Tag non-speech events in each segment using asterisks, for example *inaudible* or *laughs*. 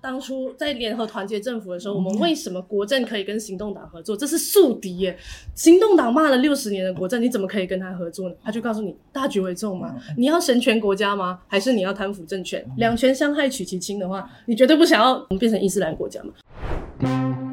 当初在联合团结政府的时候，我们为什么国政可以跟行动党合作？这是宿敌耶！行动党骂了六十年的国政，你怎么可以跟他合作呢？他就告诉你：大局为重嘛，你要神权国家吗？还是你要贪腐政权？两权相害取其轻的话，你绝对不想要我们变成伊斯兰国家嘛？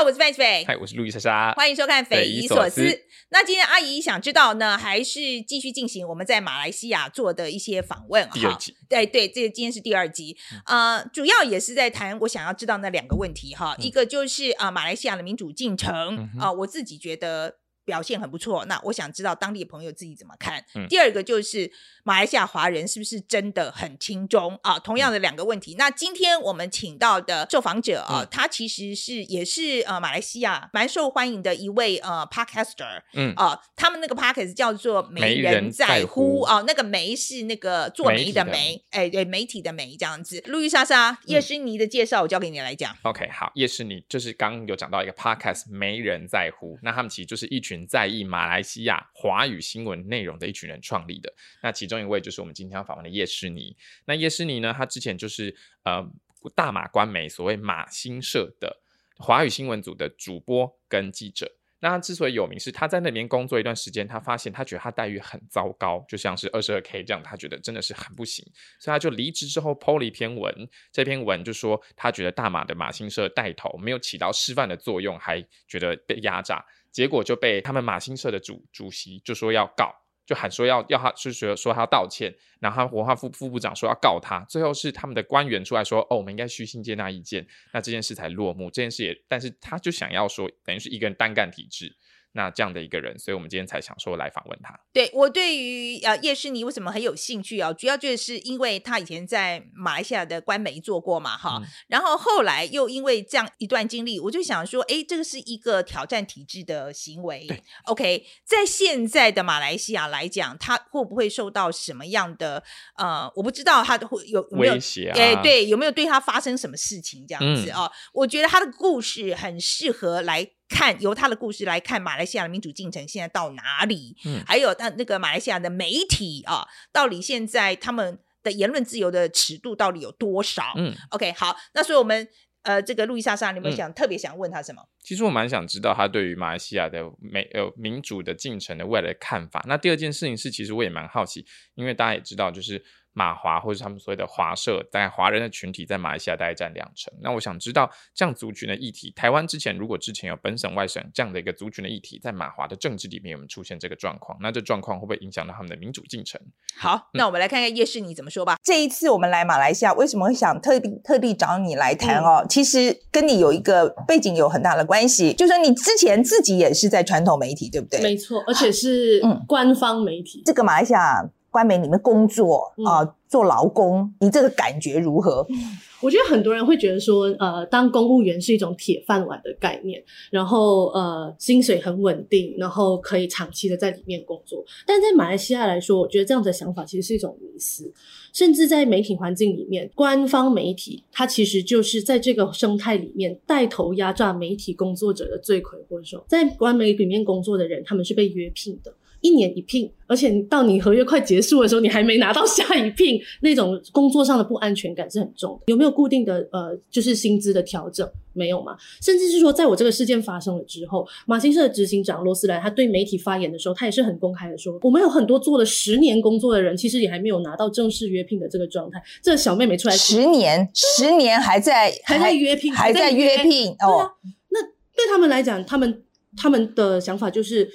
好，我是范琪斐。嗨，我是路易莎莎。欢迎收看《匪夷所思》。那今天阿姨想知道呢，还是继续进行我们在马来西亚做的一些访问？第二集。对对，这今天是第二集。嗯、呃，主要也是在谈我想要知道那两个问题哈。嗯、一个就是啊、呃，马来西亚的民主进程啊、嗯呃，我自己觉得表现很不错。那我想知道当地的朋友自己怎么看。嗯、第二个就是。马来西亚华人是不是真的很轻中啊？同样的两个问题。嗯、那今天我们请到的受访者啊，嗯、他其实是也是呃马来西亚蛮受欢迎的一位呃 podcaster。嗯啊，他们那个 podcast 叫做“没人在乎”啊，那个“媒”是那个做媒的“媒”，哎对，媒体的“媒”这样子。路易莎莎叶诗妮的介绍，我交给你来讲。OK，好，叶诗妮就是刚刚有讲到一个 podcast“ 没人在乎”，那他们其实就是一群在意马来西亚华语新闻内容的一群人创立的。那其中一位就是我们今天要访问的叶诗妮。那叶诗妮呢，她之前就是呃大马官媒所谓马新社的华语新闻组的主播跟记者。那她之所以有名，是她在那边工作一段时间，她发现她觉得她待遇很糟糕，就像是二十二 K 这样，她觉得真的是很不行，所以她就离职之后 PO 了一篇文。这篇文就说她觉得大马的马新社带头没有起到示范的作用，还觉得被压榨，结果就被他们马新社的主主席就说要告。就喊说要要他，就是说他道歉，然后他文化副副部长说要告他，最后是他们的官员出来说，哦，我们应该虚心接纳意见，那这件事才落幕。这件事也，但是他就想要说，等于是一个人单干体制。那这样的一个人，所以我们今天才想说来访问他。对，我对于呃叶诗妮为什么很有兴趣啊？主要就是因为他以前在马来西亚的官媒做过嘛，哈，嗯、然后后来又因为这样一段经历，我就想说，哎，这个是一个挑战体制的行为。对，OK，在现在的马来西亚来讲，他会不会受到什么样的呃，我不知道他会有，有没有威胁啊？哎，对，有没有对他发生什么事情这样子啊？嗯、我觉得他的故事很适合来。看由他的故事来看马来西亚的民主进程现在到哪里？嗯，还有他那个马来西亚的媒体啊，到底现在他们的言论自由的尺度到底有多少？嗯，OK，好，那所以我们呃，这个路易莎莎，你有没有想、嗯、特别想问他什么？其实我蛮想知道他对于马来西亚的美呃民主的进程的未来的看法。那第二件事情是，其实我也蛮好奇，因为大家也知道，就是。马华或者他们所谓的华社，大概华人的群体在马来西亚大概占两成。那我想知道这样族群的议题，台湾之前如果之前有本省外省这样的一个族群的议题，在马华的政治里面有没有出现这个状况？那这状况会不会影响到他们的民主进程？好，嗯、那我们来看看叶诗妮怎么说吧。这一次我们来马来西亚，为什么会想特地特地找你来谈哦？嗯、其实跟你有一个背景有很大的关系，就是说你之前自己也是在传统媒体，对不对？没错，而且是官方媒体。嗯、这个马来西亚。官媒里面工作啊、做劳工，你这个感觉如何？我觉得很多人会觉得说，呃，当公务员是一种铁饭碗的概念，然后呃，薪水很稳定，然后可以长期的在里面工作。但在马来西亚来说，我觉得这样的想法其实是一种迷思。甚至在媒体环境里面，官方媒体它其实就是在这个生态里面带头压榨媒体工作者的罪魁祸首。在官媒里面工作的人，他们是被约聘的。一年一聘，而且到你合约快结束的时候，你还没拿到下一聘，*laughs* 那种工作上的不安全感是很重的。有没有固定的呃，就是薪资的调整？没有嘛？甚至是说，在我这个事件发生了之后，马新社的执行长罗斯兰他对媒体发言的时候，他也是很公开的说，我们有很多做了十年工作的人，其实也还没有拿到正式约聘的这个状态。这个小妹妹出来十年，十年还在还在约聘，还在约聘哦。对啊，那对他们来讲，他们他们的想法就是。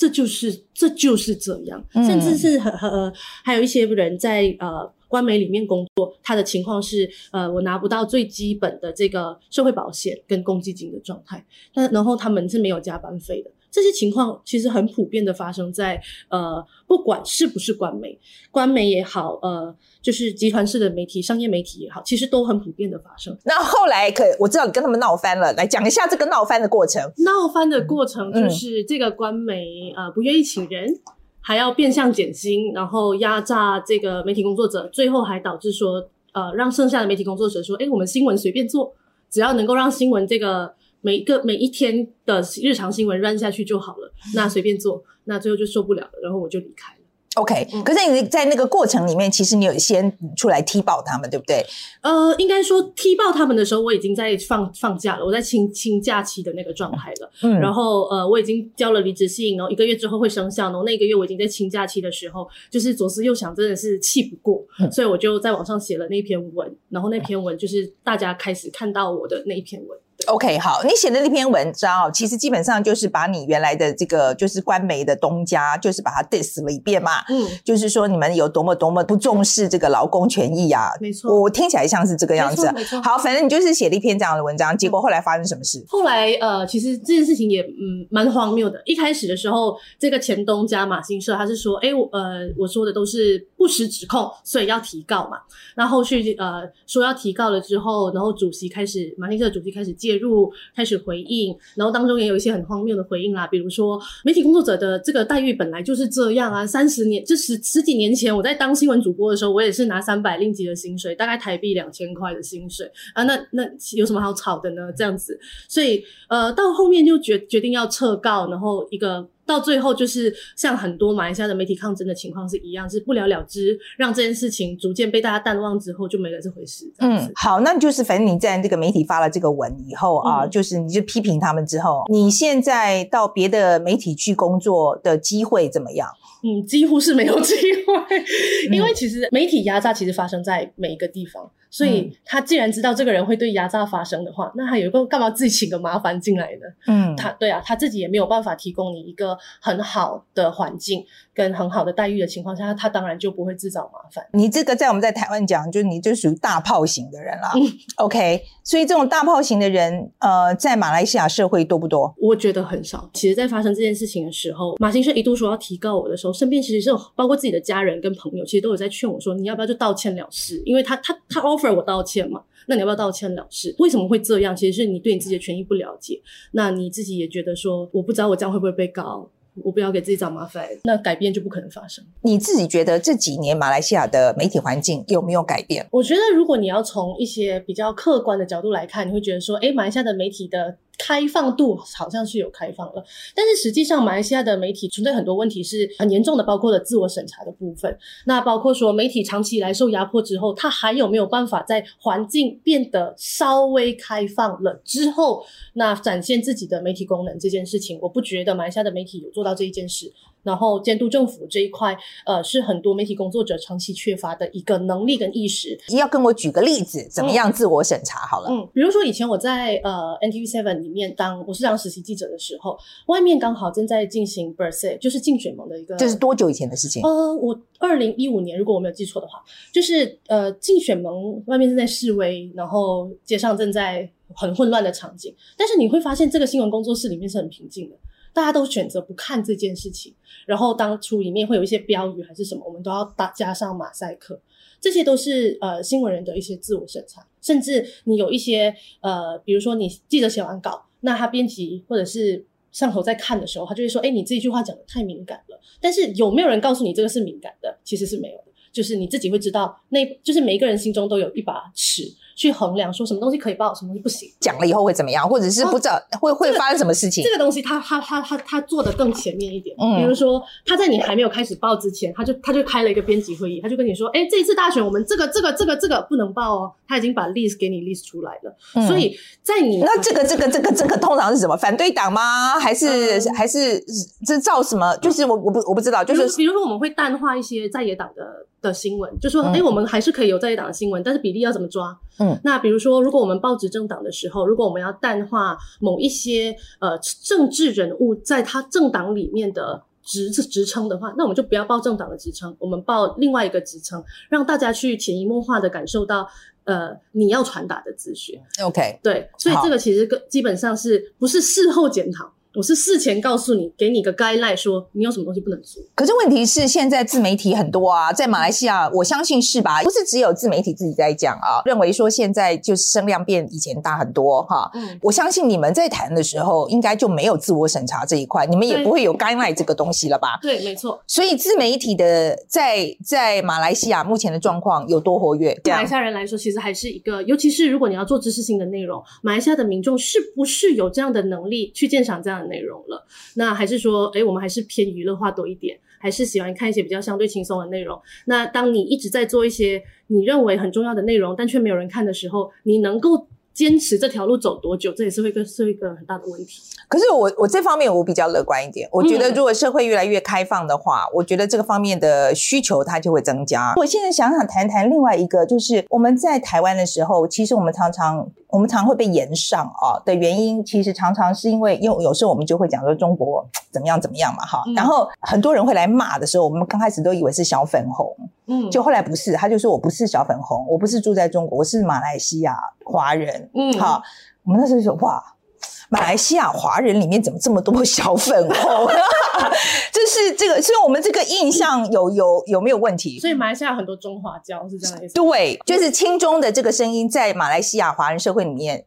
这就是这就是这样，嗯、甚至是很呃，还有一些人在呃官媒里面工作，他的情况是呃，我拿不到最基本的这个社会保险跟公积金的状态，那然后他们是没有加班费的。这些情况其实很普遍的发生在呃，不管是不是官媒，官媒也好，呃，就是集团式的媒体、商业媒体也好，其实都很普遍的发生。那后来可我知道你跟他们闹翻了，来讲一下这个闹翻的过程。闹翻的过程就是这个官媒、嗯、呃不愿意请人，还要变相减薪，然后压榨这个媒体工作者，最后还导致说呃让剩下的媒体工作者说，哎，我们新闻随便做，只要能够让新闻这个。每一个每一天的日常新闻 run 下去就好了，那随便做，那最后就受不了了，然后我就离开了。OK，嗯，可是你在那个过程里面，其实你有先出来踢爆他们，对不对？呃，应该说踢爆他们的时候，我已经在放放假了，我在清清假期的那个状态了。嗯，然后呃，我已经交了离职信，然后一个月之后会生效，然后那个月我已经在清假期的时候，就是左思右想，真的是气不过，嗯，所以我就在网上写了那篇文，然后那篇文就是大家开始看到我的那一篇文。OK，好，你写的那篇文章哦，其实基本上就是把你原来的这个就是官媒的东家，就是把它 diss 了一遍嘛。嗯，就是说你们有多么多么不重视这个劳工权益啊。没错，我听起来像是这个样子。没错。好，反正你就是写了一篇这样的文章，结果后来发生什么事？后来呃，其实这件事情也嗯蛮荒谬的。一开始的时候，这个前东家马新社他是说，哎，我，呃，我说的都是不实指控，所以要提告嘛。那后，后续呃说要提告了之后，然后主席开始马新社主席开始介介入，开始回应，然后当中也有一些很荒谬的回应啦，比如说媒体工作者的这个待遇本来就是这样啊，三十年就十十几年前我在当新闻主播的时候，我也是拿三百令吉的薪水，大概台币两千块的薪水啊，那那有什么好吵的呢？这样子，所以呃到后面就决决定要撤告，然后一个。到最后就是像很多马来西亚的媒体抗争的情况是一样，是不了了之，让这件事情逐渐被大家淡忘之后就没了这回事。嗯，好，那就是反正你在这个媒体发了这个文以后啊，嗯、就是你就批评他们之后，你现在到别的媒体去工作的机会怎么样？嗯，几乎是没有机会，*laughs* 因为其实媒体压榨其实发生在每一个地方。所以他既然知道这个人会对压榨发生的话，那他有一个干嘛自己请个麻烦进来呢？嗯，他对啊，他自己也没有办法提供你一个很好的环境跟很好的待遇的情况下，他当然就不会自找麻烦。你这个在我们在台湾讲，就是你就属于大炮型的人啦。嗯，*laughs* OK，所以这种大炮型的人，呃，在马来西亚社会多不多？我觉得很少。其实，在发生这件事情的时候，马先生一度说要提告我的时候，身边其实是有包括自己的家人跟朋友，其实都有在劝我说，你要不要就道歉了事？因为他他他 offer 我道歉嘛，那你要不要道歉了事？为什么会这样？其实是你对你自己的权益不了解，那你自己也觉得说，我不知道我这样会不会被告，我不要给自己找麻烦，那改变就不可能发生。你自己觉得这几年马来西亚的媒体环境有没有改变？我觉得如果你要从一些比较客观的角度来看，你会觉得说，哎，马来西亚的媒体的。开放度好像是有开放了，但是实际上马来西亚的媒体存在很多问题是很严重的，包括了自我审查的部分。那包括说媒体长期以来受压迫之后，它还有没有办法在环境变得稍微开放了之后，那展现自己的媒体功能这件事情，我不觉得马来西亚的媒体有做到这一件事。然后监督政府这一块，呃，是很多媒体工作者长期缺乏的一个能力跟意识。要跟我举个例子，怎么样自我审查？好了，嗯，比如说以前我在呃 NTV Seven 里面当我是当实习记者的时候，外面刚好正在进行 Bersih 就是竞选盟的一个，这是多久以前的事情？呃，我二零一五年，如果我没有记错的话，就是呃竞选盟外面正在示威，然后街上正在很混乱的场景。但是你会发现，这个新闻工作室里面是很平静的。大家都选择不看这件事情，然后当初里面会有一些标语还是什么，我们都要打加上马赛克，这些都是呃新闻人的一些自我审查，甚至你有一些呃，比如说你记者写完稿，那他编辑或者是上头在看的时候，他就会说，诶，你这一句话讲得太敏感了。但是有没有人告诉你这个是敏感的？其实是没有的，就是你自己会知道，那就是每一个人心中都有一把尺。去衡量说什么东西可以报，什么东西不行。讲了以后会怎么样，或者是不知道、啊、会会发生什么事情？这个东西他他他他他做的更前面一点。嗯，比如说他在你还没有开始报之前，他就他就开了一个编辑会议，他就跟你说，哎，这一次大选我们这个这个这个这个不能报哦，他已经把 list 给你 list 出来了。嗯、所以在你那这个这个这个这个通常是什么？反对党吗？还是、嗯、还是这照什么？就是我我不我不知道，就是比如说我们会淡化一些在野党的的新闻，就说哎、嗯，我们还是可以有在野党的新闻，但是比例要怎么抓？嗯，那比如说，如果我们报执政党的时候，如果我们要淡化某一些呃政治人物在他政党里面的职职称的话，那我们就不要报政党的职称，我们报另外一个职称，让大家去潜移默化的感受到，呃，你要传达的资讯。OK，对，所以这个其实跟基本上是不是事后检讨？我是事前告诉你，给你个 guideline，说你有什么东西不能做。可是问题是，现在自媒体很多啊，在马来西亚，我相信是吧？不是只有自媒体自己在讲啊，认为说现在就是声量变以前大很多哈。嗯，我相信你们在谈的时候，应该就没有自我审查这一块，你们也不会有 guideline 这个东西了吧？*laughs* 对，没错。所以自媒体的在在马来西亚目前的状况有多活跃？对马来西亚人来说，其实还是一个，尤其是如果你要做知识性的内容，马来西亚的民众是不是有这样的能力去鉴赏这样内容了？那还是说，诶，我们还是偏娱乐化多一点，还是喜欢看一些比较相对轻松的内容。那当你一直在做一些你认为很重要的内容，但却没有人看的时候，你能够坚持这条路走多久，这也是会个是一个很大的问题。可是我我这方面我比较乐观一点，我觉得如果社会越来越开放的话，我觉得这个方面的需求它就会增加。我现在想想谈谈另外一个，就是我们在台湾的时候，其实我们常常我们常会被延上啊的原因，其实常常是因为因为有时候我们就会讲说中国怎么样怎么样嘛哈，然后很多人会来骂的时候，我们刚开始都以为是小粉红，嗯，就后来不是，他就说我不是小粉红，我不是住在中国，我是马来西亚华人。嗯，好，我们那时候就说哇，马来西亚华人里面怎么这么多小粉红？*laughs* 就是这个，所以我们这个印象有有有没有问题？所以马来西亚很多中华胶是这样的意思。对，就是轻中的这个声音在马来西亚华人社会里面。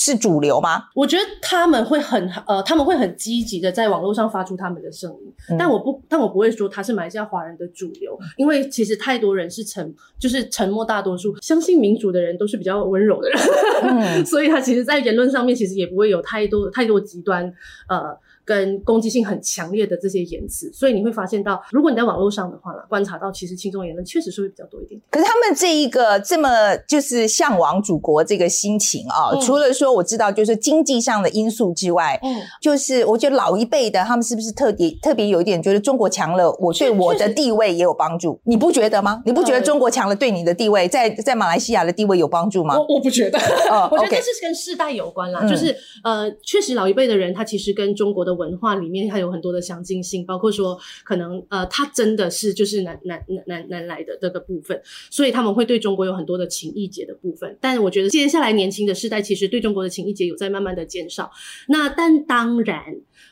是主流吗？我觉得他们会很呃，他们会很积极的在网络上发出他们的声音，嗯、但我不，但我不会说他是马来西亚华人的主流，因为其实太多人是沉，就是沉默大多数，相信民主的人都是比较温柔的人，嗯、*laughs* 所以他其实，在言论上面其实也不会有太多太多极端呃。跟攻击性很强烈的这些言辞，所以你会发现到，如果你在网络上的话呢，观察到其实亲中言论确实是会比较多一点点。可是他们这一个这么就是向往祖国这个心情啊，嗯、除了说我知道就是经济上的因素之外，嗯，就是我觉得老一辈的他们是不是特别特别有一点觉得中国强了，我对我的地位也有帮助，你不觉得吗？你不觉得中国强了对你的地位在在马来西亚的地位有帮助吗？我我不觉得，哦、我觉得这是跟世代有关啦，嗯、就是呃，确实老一辈的人他其实跟中国的。文化里面它有很多的相近性，包括说可能呃，他真的是就是南南南南南来的这个部分，所以他们会对中国有很多的情意结的部分。但我觉得接下来年轻的世代其实对中国的情意结有在慢慢的减少。那但当然。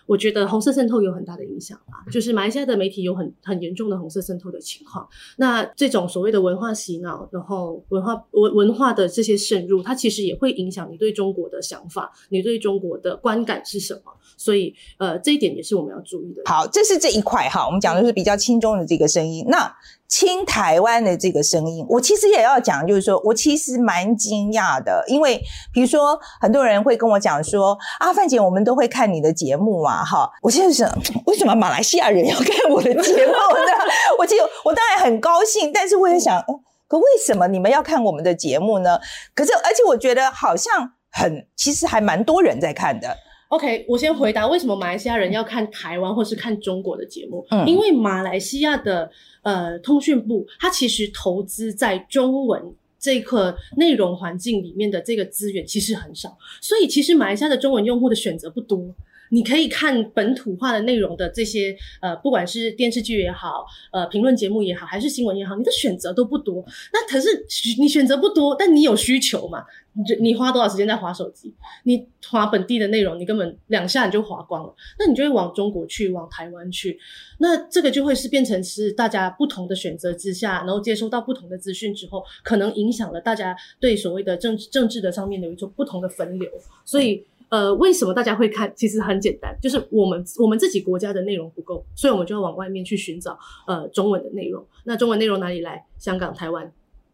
我觉得红色渗透有很大的影响啊，就是马来西亚的媒体有很很严重的红色渗透的情况。那这种所谓的文化洗脑，然后文化文文化的这些渗入，它其实也会影响你对中国的想法，你对中国的观感是什么？所以，呃，这一点也是我们要注意的。好，这是这一块哈，我们讲的是比较轻中的这个声音。那。亲台湾的这个声音，我其实也要讲，就是说我其实蛮惊讶的，因为比如说很多人会跟我讲说，啊，范姐，我们都会看你的节目嘛，哈，我现在想，为什么马来西亚人要看我的节目呢？*laughs* 我其实我当然很高兴，但是我也想，可为什么你们要看我们的节目呢？可是而且我觉得好像很，其实还蛮多人在看的。OK，我先回答为什么马来西亚人要看台湾或是看中国的节目，嗯，因为马来西亚的。呃，通讯部它其实投资在中文这个内容环境里面的这个资源其实很少，所以其实马来西亚的中文用户的选择不多。你可以看本土化的内容的这些呃，不管是电视剧也好，呃，评论节目也好，还是新闻也好，你的选择都不多。那可是你选择不多，但你有需求嘛？你你花多少时间在划手机？你划本地的内容，你根本两下你就划光了。那你就会往中国去，往台湾去。那这个就会是变成是大家不同的选择之下，然后接收到不同的资讯之后，可能影响了大家对所谓的政治政治的上面的一种不同的分流。所以，呃，为什么大家会看？其实很简单，就是我们我们自己国家的内容不够，所以我们就要往外面去寻找呃中文的内容。那中文内容哪里来？香港、台湾。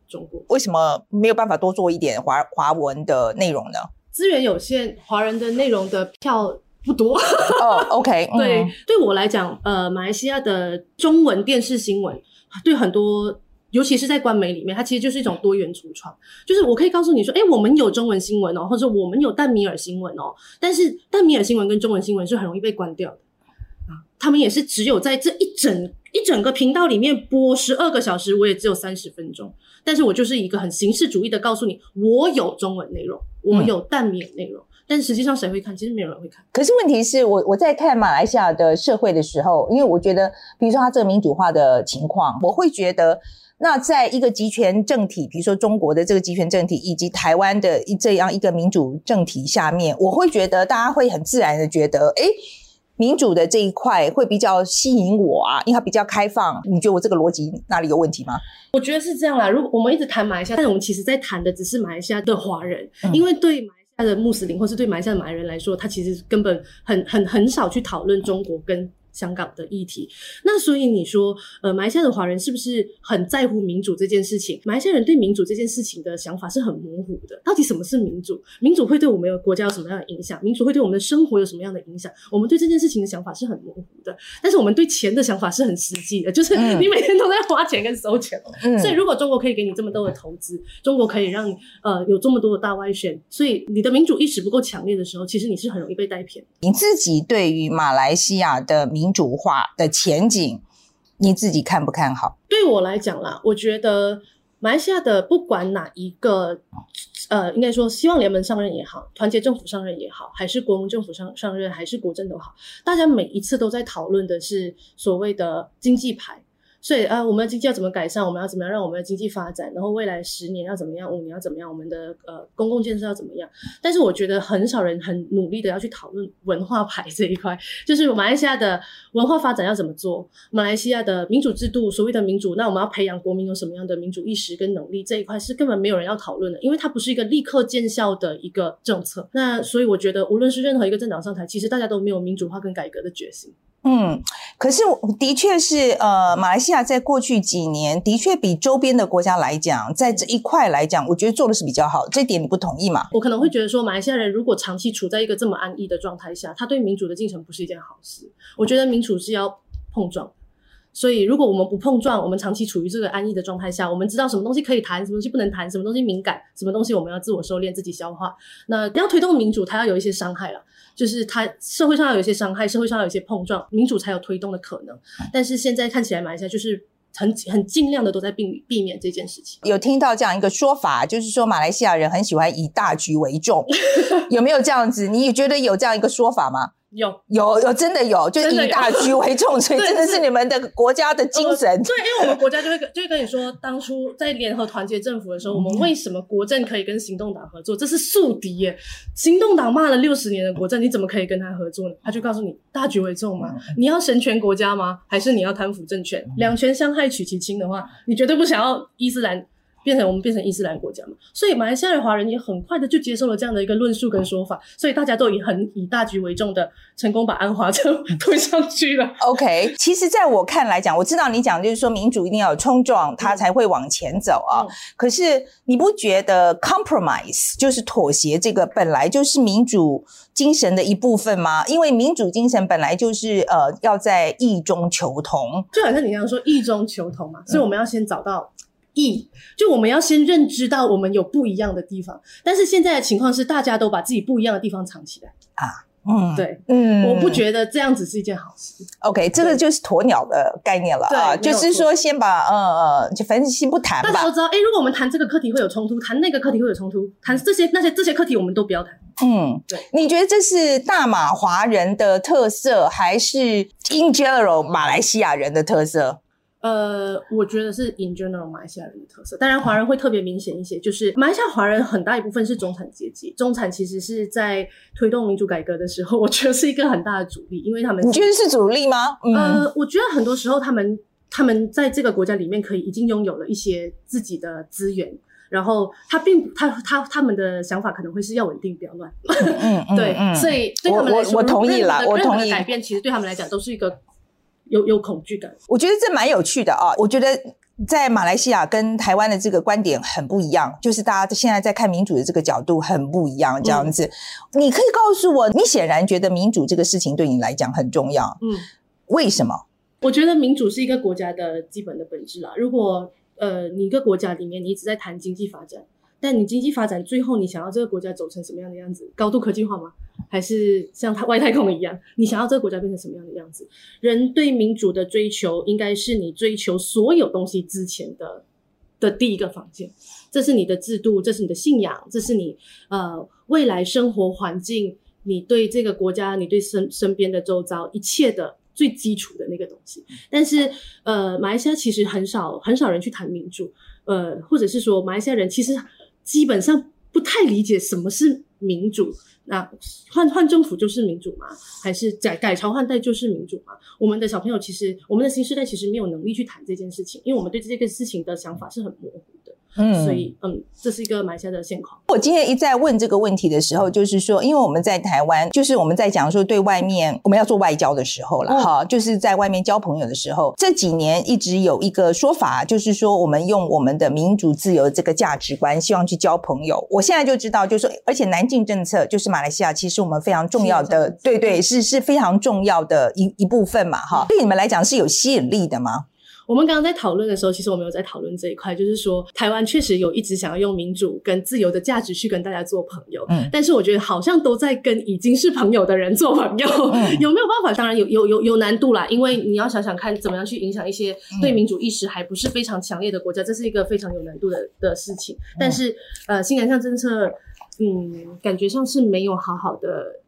中国为什么没有办法多做一点华华文的内容呢？资源有限，华人的内容的票不多。哦、oh,，OK，*laughs* 对，嗯、对我来讲，呃，马来西亚的中文电视新闻，对很多，尤其是在官媒里面，它其实就是一种多元橱窗。就是我可以告诉你说，哎，我们有中文新闻哦，或者我们有淡米尔新闻哦，但是淡米尔新闻跟中文新闻是很容易被关掉的啊。他们也是只有在这一整一整个频道里面播十二个小时，我也只有三十分钟。但是我就是一个很形式主义的告诉你，我有中文内容，我有淡米尔内容，嗯、但实际上谁会看？其实没有人会看。可是问题是我我在看马来西亚的社会的时候，因为我觉得，比如说他这个民主化的情况，我会觉得，那在一个集权政体，比如说中国的这个集权政体，以及台湾的这样一个民主政体下面，我会觉得大家会很自然的觉得，诶，民主的这一块会比较吸引我啊，因为它比较开放。你觉得我这个逻辑哪里有问题吗？我觉得是这样啦。如果我们一直谈马来西亚，但是我们其实在谈的只是马来西亚的华人，嗯、因为对马。他的穆斯林，或是对马来西亚的马来人来说，他其实根本很很很少去讨论中国跟香港的议题，那所以你说，呃，马来西亚的华人是不是很在乎民主这件事情？马来西亚人对民主这件事情的想法是很模糊的。到底什么是民主？民主会对我们的国家有什么样的影响？民主会对我们的生活有什么样的影响？我们对这件事情的想法是很模糊的。但是我们对钱的想法是很实际的，就是你每天都在花钱跟收钱。嗯。所以如果中国可以给你这么多的投资，中国可以让你呃有这么多的大外宣，所以你的民主意识不够强烈的时候，其实你是很容易被带偏。你自己对于马来西亚的民民主化的前景，你自己看不看好？对我来讲啦，我觉得马来西亚的不管哪一个，呃，应该说希望联盟上任也好，团结政府上任也好，还是国民政府上上任，还是国政都好，大家每一次都在讨论的是所谓的经济牌。所以啊，我们的经济要怎么改善？我们要怎么样让我们的经济发展？然后未来十年要怎么样？五年要怎么样？我们的呃公共建设要怎么样？但是我觉得很少人很努力的要去讨论文化牌这一块，就是马来西亚的文化发展要怎么做？马来西亚的民主制度，所谓的民主，那我们要培养国民有什么样的民主意识跟能力？这一块是根本没有人要讨论的，因为它不是一个立刻见效的一个政策。那所以我觉得，无论是任何一个政党上台，其实大家都没有民主化跟改革的决心。嗯，可是的确是，呃，马来西亚在过去几年的确比周边的国家来讲，在这一块来讲，我觉得做的是比较好。这点你不同意吗？我可能会觉得说，马来西亚人如果长期处在一个这么安逸的状态下，他对民主的进程不是一件好事。我觉得民主是要碰撞，所以如果我们不碰撞，我们长期处于这个安逸的状态下，我们知道什么东西可以谈，什么东西不能谈，什么东西敏感，什么东西我们要自我收敛，自己消化。那要推动民主，它要有一些伤害了。就是它社会上要有一些伤害，社会上要有一些碰撞，民主才有推动的可能。但是现在看起来，马来西亚就是很很尽量的都在避避免这件事情。有听到这样一个说法，就是说马来西亚人很喜欢以大局为重，*laughs* 有没有这样子？你也觉得有这样一个说法吗？有有有，真的有，就以大局为重，所以 *laughs* 真的是你们的国家的精神。对，因为我们国家就会跟就会跟你说，当初在联合团结政府的时候，我们为什么国政可以跟行动党合作？这是宿敌耶！行动党骂了六十年的国政，你怎么可以跟他合作呢？他就告诉你，大局为重嘛，你要神权国家吗？还是你要贪腐政权？两权相害取其轻的话，你绝对不想要伊斯兰。变成我们变成伊斯兰国家嘛，所以马来西亚的华人也很快的就接受了这样的一个论述跟说法，所以大家都以很以大局为重的成功把安华就 *laughs* 推上去了。OK，其实在我看来讲，我知道你讲就是说民主一定要有冲撞，它才会往前走啊。嗯、可是你不觉得 compromise 就是妥协这个本来就是民主精神的一部分吗？因为民主精神本来就是呃要在异中求同，就好像你刚刚说异中求同嘛，所以我们要先找到。异，就我们要先认知到我们有不一样的地方，但是现在的情况是大家都把自己不一样的地方藏起来啊，嗯，对，嗯，我不觉得这样子是一件好事。OK，这个就是鸵鸟的概念了啊，就是说先把呃呃，就反正先不谈吧。大家都知道，哎，如果我们谈这个课题会有冲突，谈那个课题会有冲突，谈这些那些这些课题我们都不要谈。嗯，对，你觉得这是大马华人的特色，还是 in general 马来西亚人的特色？呃，我觉得是 in general 马来西亚人的特色，当然华人会特别明显一些。就是马来西亚华人很大一部分是中产阶级，中产其实是在推动民主改革的时候，*laughs* 我觉得是一个很大的阻力，因为他们你觉得是阻力吗？嗯、呃，我觉得很多时候他们他们在这个国家里面可以已经拥有了一些自己的资源，然后他并他他他们的想法可能会是要稳定不要乱，嗯 *laughs* 嗯，对，嗯、所以对他们来说，我我同意了，我同意改变，其实对他们来讲都是一个。有有恐惧感，我觉得这蛮有趣的啊！我觉得在马来西亚跟台湾的这个观点很不一样，就是大家现在在看民主的这个角度很不一样，这样子。嗯、你可以告诉我，你显然觉得民主这个事情对你来讲很重要，嗯，为什么？我觉得民主是一个国家的基本的本质啦。如果呃，你一个国家里面你一直在谈经济发展。但你经济发展最后，你想要这个国家走成什么样的样子？高度科技化吗？还是像它 *laughs* 外太空一样？你想要这个国家变成什么样的样子？人对民主的追求，应该是你追求所有东西之前的的第一个房间。这是你的制度，这是你的信仰，这是你呃未来生活环境，你对这个国家，你对身身边的周遭一切的最基础的那个东西。但是呃，马来西亚其实很少很少人去谈民主，呃，或者是说马来西亚人其实基本上不太理解什么是民主。那换换政府就是民主吗？还是改改朝换代就是民主吗？我们的小朋友其实，我们的新时代其实没有能力去谈这件事情，因为我们对这个事情的想法是很模糊。嗯，所以嗯，这是一个马来西亚的现况。我今天一再问这个问题的时候，就是说，因为我们在台湾，就是我们在讲说对外面我们要做外交的时候了，哈、嗯，就是在外面交朋友的时候，这几年一直有一个说法，就是说我们用我们的民主自由这个价值观，希望去交朋友。我现在就知道，就是说，而且南进政策就是马来西亚，其实我们非常重要的，对对，是是非常重要的一一部分嘛，哈，对你们来讲是有吸引力的吗？我们刚刚在讨论的时候，其实我们有在讨论这一块，就是说台湾确实有一直想要用民主跟自由的价值去跟大家做朋友，嗯，但是我觉得好像都在跟已经是朋友的人做朋友，嗯、有没有办法？当然有，有有有难度啦，因为你要想想看，怎么样去影响一些对民主意识还不是非常强烈的国家，这是一个非常有难度的的事情。但是，呃，新南向政策，嗯，感觉上是没有好好的。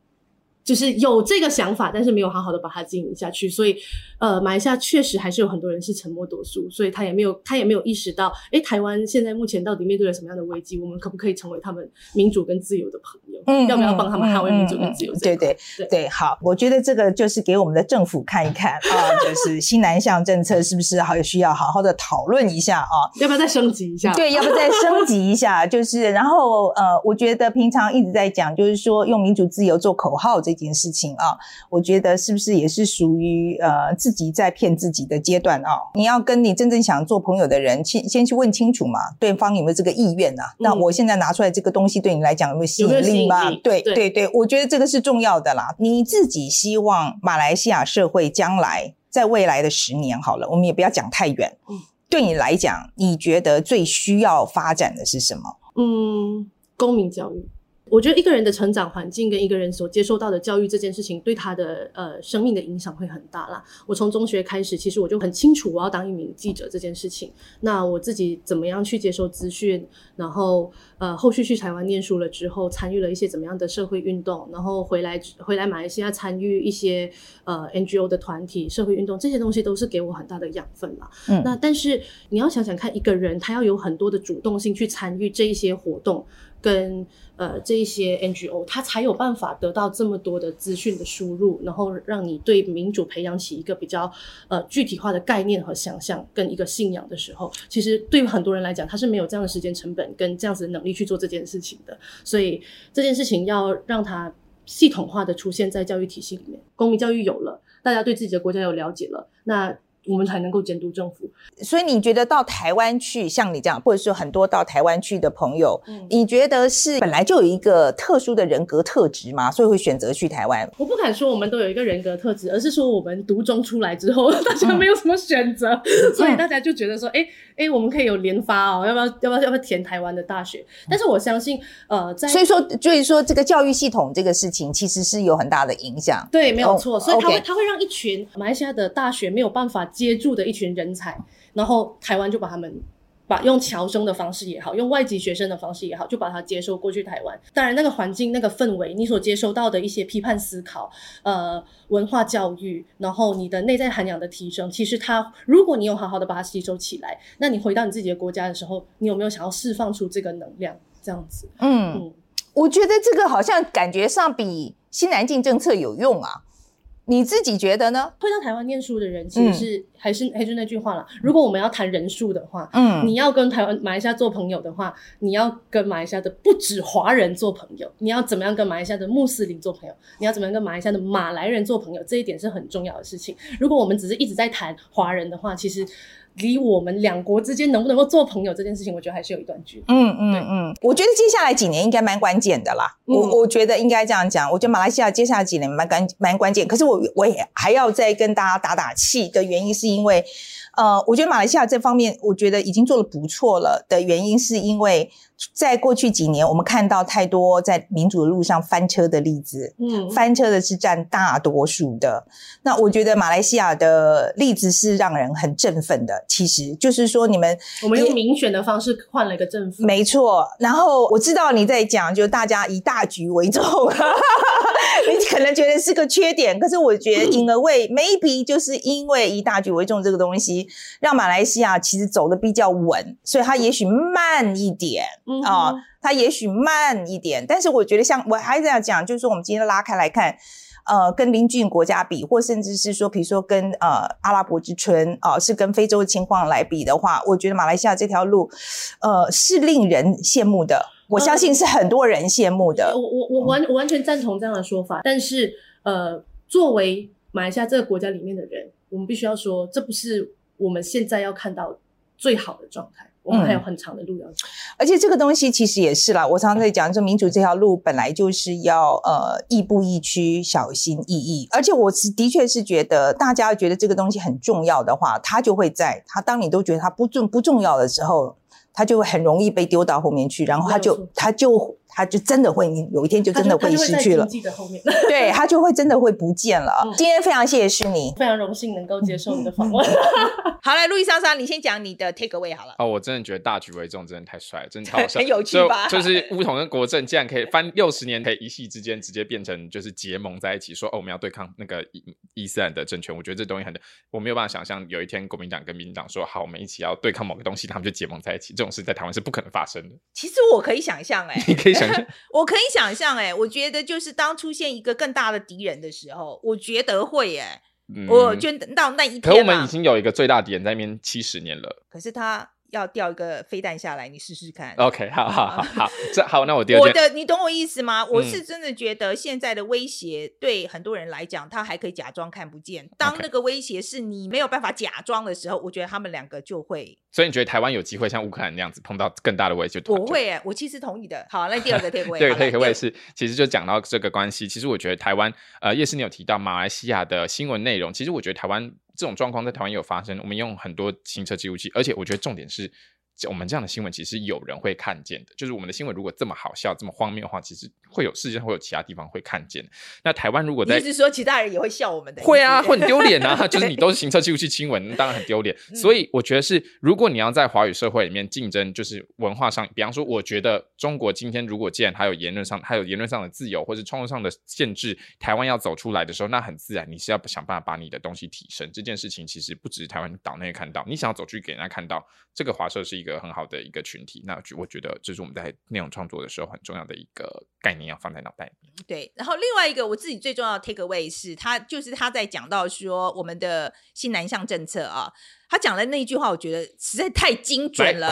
就是有这个想法，但是没有好好的把它经营下去，所以，呃，马来西亚确实还是有很多人是沉默多数，所以他也没有他也没有意识到，哎，台湾现在目前到底面对了什么样的危机，我们可不可以成为他们民主跟自由的朋友？嗯，要不要帮他们捍卫民主跟自由？嗯嗯嗯、对对对对，好，我觉得这个就是给我们的政府看一看啊，*laughs* 就是新南向政策是不是还有需要好好的讨论一下啊？要不要再升级一下？对，要不要再升级一下？就是然后呃，我觉得平常一直在讲，就是说用民主自由做口号这件事情啊，我觉得是不是也是属于呃自己在骗自己的阶段啊？你要跟你真正想做朋友的人，先先去问清楚嘛，对方有没有这个意愿啊？嗯、那我现在拿出来这个东西，对你来讲有没有吸引力吗？对对对，对，我觉得这个是重要的啦。你自己希望马来西亚社会将来在未来的十年好了，我们也不要讲太远。嗯，对你来讲，你觉得最需要发展的是什么？嗯，公民教育。我觉得一个人的成长环境跟一个人所接受到的教育这件事情，对他的呃生命的影响会很大啦。我从中学开始，其实我就很清楚我要当一名记者这件事情。那我自己怎么样去接受资讯，然后呃后续去台湾念书了之后，参与了一些怎么样的社会运动，然后回来回来马来西亚参与一些呃 NGO 的团体社会运动，这些东西都是给我很大的养分啦。嗯，那但是你要想想看，一个人他要有很多的主动性去参与这一些活动。跟呃这一些 NGO，他才有办法得到这么多的资讯的输入，然后让你对民主培养起一个比较呃具体化的概念和想象，跟一个信仰的时候，其实对于很多人来讲，他是没有这样的时间成本跟这样子的能力去做这件事情的。所以这件事情要让他系统化的出现在教育体系里面，公民教育有了，大家对自己的国家有了解了，那。我们才能够监督政府。所以你觉得到台湾去，像你这样，或者是很多到台湾去的朋友，嗯，你觉得是本来就有一个特殊的人格特质吗？所以会选择去台湾？我不敢说我们都有一个人格特质，而是说我们读中出来之后，*laughs* 大家没有什么选择，嗯、所以大家就觉得说，哎、欸、哎、欸，我们可以有联发哦，要不要要不要要不要填台湾的大学？但是我相信，呃，在所以说就是说这个教育系统这个事情，其实是有很大的影响。对，没有错。Oh, 所以它会它会让一群马来西亚的大学没有办法。接住的一群人才，然后台湾就把他们把用侨生的方式也好，用外籍学生的方式也好，就把他接收过去台湾。当然，那个环境、那个氛围，你所接收到的一些批判思考、呃文化教育，然后你的内在涵养的提升，其实它，如果你有好好的把它吸收起来，那你回到你自己的国家的时候，你有没有想要释放出这个能量？这样子，嗯，嗯，我觉得这个好像感觉上比新南进政策有用啊。你自己觉得呢？会到台湾念书的人，其实是、嗯、还是还是那句话啦。如果我们要谈人数的话，嗯，你要跟台湾马来西亚做朋友的话，你要跟马来西亚的不止华人做朋友，你要怎么样跟马来西亚的穆斯林做朋友？你要怎么样跟马来西亚的马来人做朋友？这一点是很重要的事情。如果我们只是一直在谈华人的话，其实。离我们两国之间能不能够做朋友这件事情，我觉得还是有一段距离。嗯嗯嗯，我觉得接下来几年应该蛮关键的啦。嗯、我我觉得应该这样讲，我觉得马来西亚接下来几年蛮关蛮关键。可是我我也还要再跟大家打打气的原因，是因为。呃，我觉得马来西亚这方面，我觉得已经做的不错了的原因，是因为在过去几年，我们看到太多在民主的路上翻车的例子，嗯，翻车的是占大多数的。那我觉得马来西亚的例子是让人很振奋的。其实就是说，你们我们用民选的方式换了一个政府，没错。然后我知道你在讲，就大家以大局为重。*laughs* 你觉得是个缺点，可是我觉得 in a way maybe 就是因为以大局为重这个东西，让马来西亚其实走的比较稳，所以它也许慢一点啊、呃，它也许慢一点。但是我觉得像我还是要讲，就是说我们今天拉开来看，呃，跟邻近国家比，或甚至是说，比如说跟呃阿拉伯之春啊、呃，是跟非洲的情况来比的话，我觉得马来西亚这条路，呃，是令人羡慕的。我相信是很多人羡慕的。我我我完我完全赞同这样的说法，但是呃，作为马来西亚这个国家里面的人，我们必须要说，这不是我们现在要看到最好的状态，我们还有很长的路要走。而且这个东西其实也是啦，我常常在讲，说民主这条路本来就是要呃亦步亦趋，小心翼翼。而且我是的确是觉得，大家觉得这个东西很重要的话，它就会在它当你都觉得它不重不重要的时候。他就会很容易被丢到后面去，然后他就他就。他就真的会，有一天就真的会失去了。他后面 *laughs* 对，他就会真的会不见了。嗯、今天非常谢谢是你，非常荣幸能够接受你的访问。*laughs* 好来，路易莎莎，你先讲你的 take away 好了。哦，我真的觉得大局为重，真的太帅了，真的超好笑，很 *laughs* 有趣吧？就，是巫统跟国政竟然可以翻六十年，可以一夕之间直接变成就是结盟在一起，说哦，我们要对抗那个伊伊斯兰的政权。我觉得这东西很，我没有办法想象有一天国民党跟民进党说好，我们一起要对抗某个东西，他们就结盟在一起。这种事在台湾是不可能发生的。其实我可以想象，哎，你可以想象，*laughs* 我可以。想象哎，我觉得就是当出现一个更大的敌人的时候，我觉得会哎，嗯、我觉得到那一天，可我们已经有一个最大敌人在那边七十年了，可是他。要掉一个飞弹下来，你试试看。OK，好好好好，*laughs* 这好，那我第二件。我的，你懂我意思吗？我是真的觉得现在的威胁对很多人来讲，他还可以假装看不见。当那个威胁是你没有办法假装的时候，我觉得他们两个就会。所以你觉得台湾有机会像乌克兰那样子碰到更大的威胁？我会哎，我其实同意的。好，那第二个贴位，第二个贴位 *laughs* 是，其实就讲到这个关系。其实我觉得台湾，呃，叶师你有提到马来西亚的新闻内容，其实我觉得台湾这种状况在台湾也有发生。我们用很多行车记录器，而且我觉得重点是。我们这样的新闻其实有人会看见的，就是我们的新闻如果这么好笑、这么荒谬的话，其实会有世界上会有其他地方会看见。那台湾如果在，你是说其他人也会笑我们的？会啊，会很 *laughs* 丢脸啊！就是你都是行车记录器新闻，当然很丢脸。所以我觉得是，如果你要在华语社会里面竞争，就是文化上，比方说，我觉得中国今天如果既然还有言论上，还有言论上的自由，或是创作上的限制，台湾要走出来的时候，那很自然你是要想办法把你的东西提升。这件事情其实不只是台湾岛内看到，你想要走出去给人家看到，这个华社是一个很好的一个。群体，那我觉得这是我们在内容创作的时候很重要的一个概念，要放在脑袋里面。对，然后另外一个我自己最重要的 take away 是他，就是他在讲到说我们的新南向政策啊。他讲的那一句话，我觉得实在太精准了。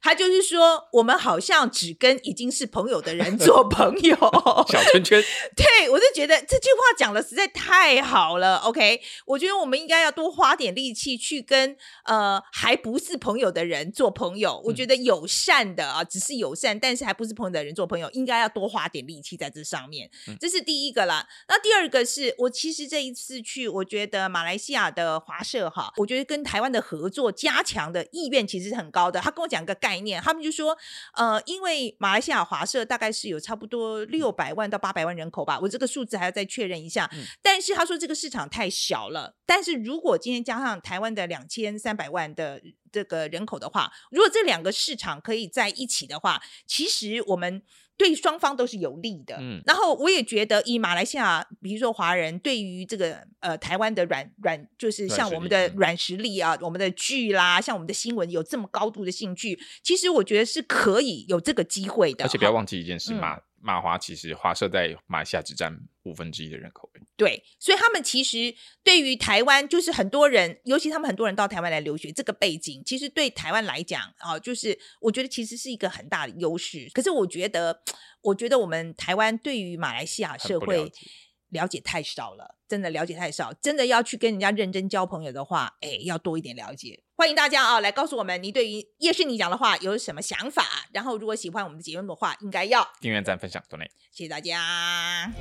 他就是说，我们好像只跟已经是朋友的人做朋友，*laughs* 小圈圈。对，我就觉得这句话讲的实在太好了。OK，我觉得我们应该要多花点力气去跟呃还不是朋友的人做朋友。我觉得友善的啊，只是友善，但是还不是朋友的人做朋友，应该要多花点力气在这上面。这是第一个啦。那第二个是我其实这一次去，我觉得马来西亚的华社哈，我觉得跟台湾的。合作加强的意愿其实是很高的。他跟我讲一个概念，他们就说，呃，因为马来西亚华社大概是有差不多六百万到八百万人口吧，我这个数字还要再确认一下。嗯、但是他说这个市场太小了。但是如果今天加上台湾的两千三百万的这个人口的话，如果这两个市场可以在一起的话，其实我们。对双方都是有利的，嗯，然后我也觉得以马来西亚，比如说华人对于这个呃台湾的软软，就是像我们的软实力啊，我们的剧啦，像我们的新闻有这么高度的兴趣，其实我觉得是可以有这个机会的。而且不要忘记一件事嘛。嗯马华其实华社在马来西亚只占五分之一的人口。对，所以他们其实对于台湾，就是很多人，尤其他们很多人到台湾来留学，这个背景其实对台湾来讲啊，就是我觉得其实是一个很大的优势。可是我觉得，我觉得我们台湾对于马来西亚社会了解太少了，真的了解太少，真的要去跟人家认真交朋友的话，哎，要多一点了解。欢迎大家啊，来告诉我们你对于叶诗妮讲的话有什么想法。然后，如果喜欢我们的节目的话，应该要订阅、赞、分享、多内。谢谢大家。